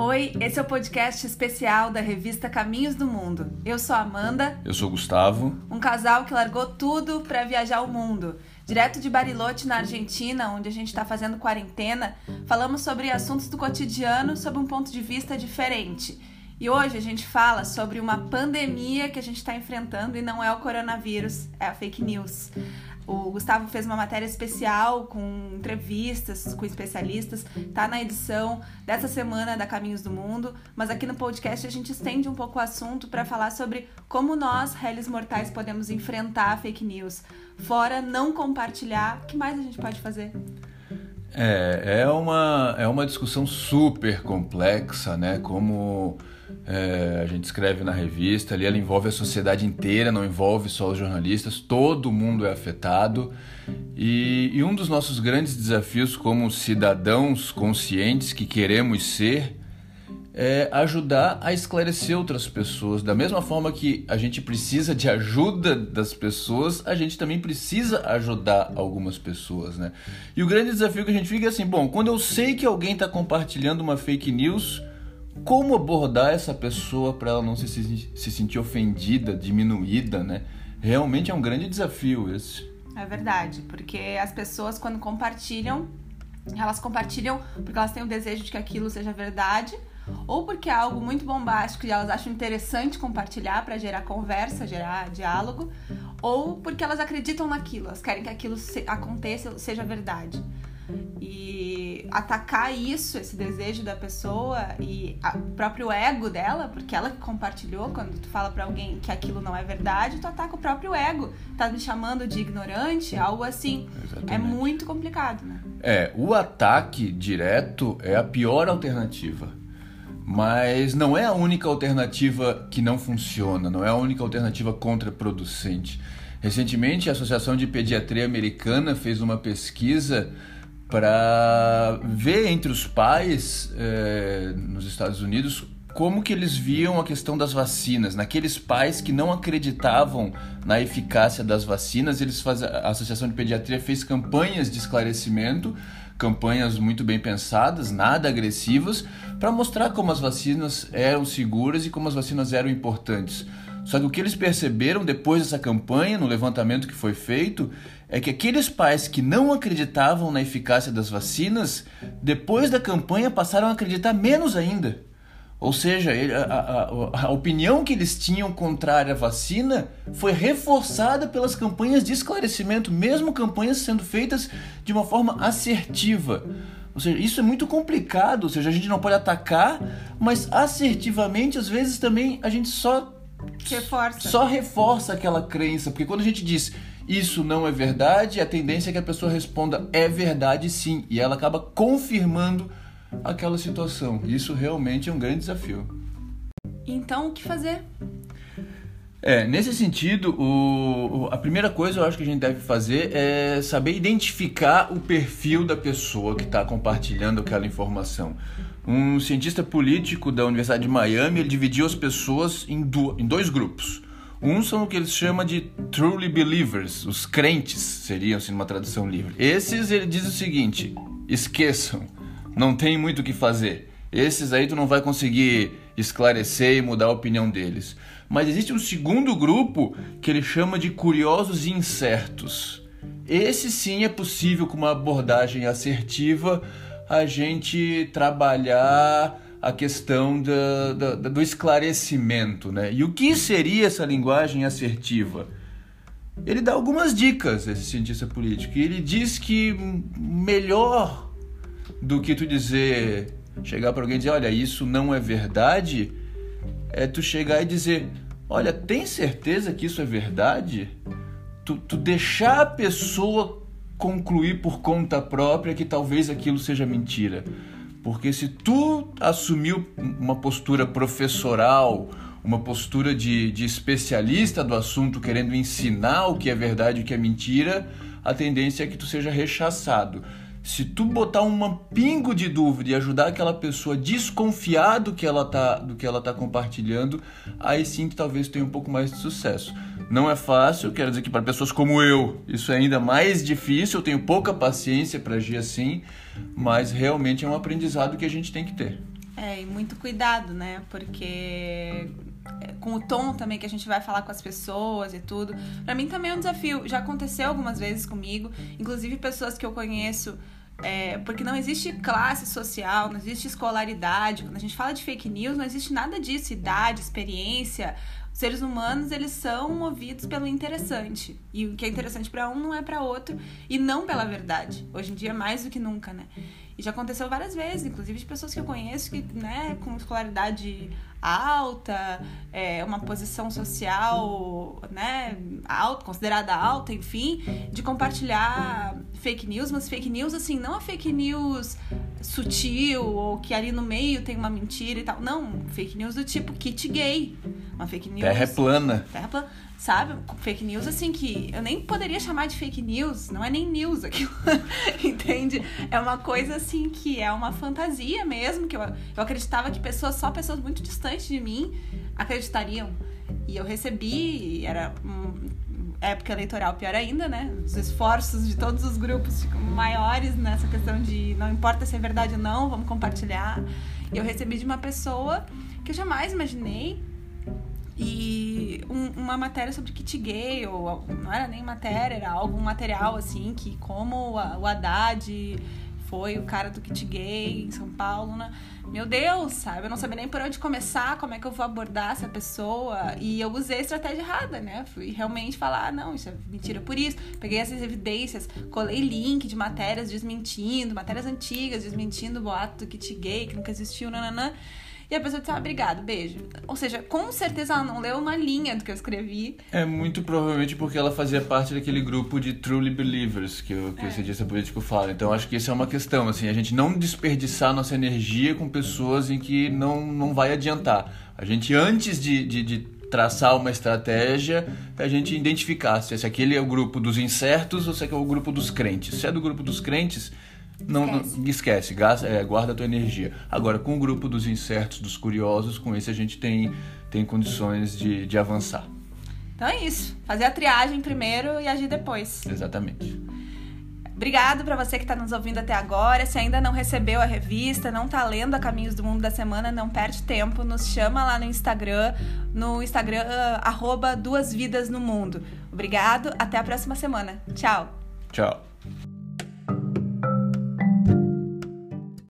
Oi, esse é o podcast especial da revista Caminhos do Mundo. Eu sou a Amanda. Eu sou o Gustavo. Um casal que largou tudo para viajar o mundo. Direto de Bariloche, na Argentina, onde a gente está fazendo quarentena, falamos sobre assuntos do cotidiano sob um ponto de vista diferente. E hoje a gente fala sobre uma pandemia que a gente está enfrentando e não é o coronavírus, é a fake news. O Gustavo fez uma matéria especial com entrevistas com especialistas, tá na edição dessa semana da Caminhos do Mundo, mas aqui no podcast a gente estende um pouco o assunto para falar sobre como nós, réis mortais, podemos enfrentar a fake news. Fora não compartilhar, o que mais a gente pode fazer? É, é uma, é uma discussão super complexa, né? Como é, a gente escreve na revista, ali ela envolve a sociedade inteira, não envolve só os jornalistas, todo mundo é afetado. E, e um dos nossos grandes desafios como cidadãos conscientes que queremos ser é ajudar a esclarecer outras pessoas. Da mesma forma que a gente precisa de ajuda das pessoas, a gente também precisa ajudar algumas pessoas, né? E o grande desafio que a gente fica é assim, bom, quando eu sei que alguém está compartilhando uma fake news, como abordar essa pessoa para ela não se, se sentir ofendida, diminuída, né? Realmente é um grande desafio esse. É verdade, porque as pessoas quando compartilham, elas compartilham porque elas têm o desejo de que aquilo seja verdade, ou porque é algo muito bombástico e elas acham interessante compartilhar para gerar conversa, gerar diálogo, ou porque elas acreditam naquilo, elas querem que aquilo aconteça, seja verdade. E atacar isso, esse desejo da pessoa e o próprio ego dela, porque ela que compartilhou, quando tu fala para alguém que aquilo não é verdade, tu ataca o próprio ego. Tá me chamando de ignorante, algo assim. É Exatamente. É muito complicado, né? É, o ataque direto é a pior alternativa. Mas não é a única alternativa que não funciona, não é a única alternativa contraproducente. Recentemente, a Associação de Pediatria Americana fez uma pesquisa para ver entre os pais é, nos Estados Unidos como que eles viam a questão das vacinas. Naqueles pais que não acreditavam na eficácia das vacinas, eles faz... a Associação de Pediatria fez campanhas de esclarecimento, campanhas muito bem pensadas, nada agressivas, para mostrar como as vacinas eram seguras e como as vacinas eram importantes. Só que o que eles perceberam depois dessa campanha, no levantamento que foi feito, é que aqueles pais que não acreditavam na eficácia das vacinas, depois da campanha passaram a acreditar menos ainda. Ou seja, a, a, a, opinião que eles tinham contrária à vacina foi reforçada pelas campanhas de esclarecimento, mesmo campanhas sendo feitas de uma forma assertiva. Ou seja, isso é muito complicado, ou seja, a gente não pode atacar, mas assertivamente, às vezes também a gente só reforça. Só reforça aquela crença, porque quando a gente diz isso não é verdade, a tendência é que a pessoa responda é verdade sim, e ela acaba confirmando aquela situação. Isso realmente é um grande desafio. Então, o que fazer? É, nesse sentido, o, a primeira coisa eu acho que a gente deve fazer é saber identificar o perfil da pessoa que está compartilhando aquela informação. Um cientista político da Universidade de Miami ele dividiu as pessoas em, do, em dois grupos. Uns são o que eles chamam de truly believers, os crentes seriam assim numa tradução livre. Esses ele diz o seguinte: esqueçam, não tem muito o que fazer. Esses aí tu não vai conseguir esclarecer e mudar a opinião deles. Mas existe um segundo grupo que ele chama de curiosos e incertos. Esse sim é possível com uma abordagem assertiva a gente trabalhar a questão da, do esclarecimento, né? E o que seria essa linguagem assertiva? Ele dá algumas dicas, esse cientista político, e ele diz que melhor do que tu dizer, chegar para alguém e dizer, olha, isso não é verdade, é tu chegar e dizer: Olha, tem certeza que isso é verdade? Tu, tu deixar a pessoa concluir por conta própria que talvez aquilo seja mentira. Porque se tu assumiu uma postura professoral, uma postura de, de especialista do assunto, querendo ensinar o que é verdade e o que é mentira, a tendência é que tu seja rechaçado. Se tu botar um pingo de dúvida e ajudar aquela pessoa a desconfiar do que ela tá, do que ela tá compartilhando, aí sim tu talvez tenha um pouco mais de sucesso. Não é fácil, quero dizer que para pessoas como eu, isso é ainda mais difícil, eu tenho pouca paciência para agir assim, mas realmente é um aprendizado que a gente tem que ter. É, e muito cuidado, né? Porque com o tom também que a gente vai falar com as pessoas e tudo. Para mim também é um desafio. Já aconteceu algumas vezes comigo, inclusive pessoas que eu conheço. É, porque não existe classe social, não existe escolaridade. Quando a gente fala de fake news, não existe nada disso, idade, experiência. Os seres humanos, eles são movidos pelo interessante. E o que é interessante para um não é para outro, e não pela verdade. Hoje em dia, mais do que nunca, né? E já aconteceu várias vezes, inclusive de pessoas que eu conheço que, né, com escolaridade alta, é, uma posição social, né, alta, considerada alta, enfim, de compartilhar fake news, mas fake news, assim, não a fake news sutil ou que ali no meio tem uma mentira e tal. Não, fake news do tipo kit gay. Uma fake news. Terra é plana. Terra plana sabe? Fake news, assim, que eu nem poderia chamar de fake news, não é nem news aquilo, entende? É uma coisa, assim, que é uma fantasia mesmo, que eu, eu acreditava que pessoas, só pessoas muito distantes de mim acreditariam. E eu recebi, era um, época eleitoral pior ainda, né? Os esforços de todos os grupos maiores nessa questão de não importa se é verdade ou não, vamos compartilhar. E eu recebi de uma pessoa que eu jamais imaginei e um, uma matéria sobre kit gay, ou não era nem matéria, era algum material assim, que como o Haddad foi o cara do kit gay em São Paulo, né? Meu Deus, sabe? Eu não sabia nem por onde começar, como é que eu vou abordar essa pessoa. E eu usei a estratégia errada, né? Fui realmente falar, ah, não, isso é mentira por isso. Peguei essas evidências, colei link de matérias desmentindo, matérias antigas desmentindo o boato do kit gay, que nunca existiu, nananã. E a pessoa disse, ah, obrigado, beijo. Ou seja, com certeza ela não leu uma linha do que eu escrevi. É muito provavelmente porque ela fazia parte daquele grupo de truly believers que, o, que é. o cientista político fala. Então acho que isso é uma questão, assim, a gente não desperdiçar nossa energia com pessoas em que não, não vai adiantar. A gente, antes de, de, de traçar uma estratégia, a gente identificar se aquele é o grupo dos incertos ou se é o grupo dos crentes. Se é do grupo dos crentes não esquece, não, esquece gasta, é, guarda a tua energia. Agora, com o grupo dos incertos, dos curiosos, com esse a gente tem, tem condições de, de avançar. Então é isso. Fazer a triagem primeiro e agir depois. Exatamente. Obrigado para você que está nos ouvindo até agora. Se ainda não recebeu a revista, não está lendo a Caminhos do Mundo da Semana, não perde tempo. Nos chama lá no Instagram, no Instagram, uh, arroba Duas Vidas no Mundo. Obrigado, até a próxima semana. Tchau. Tchau.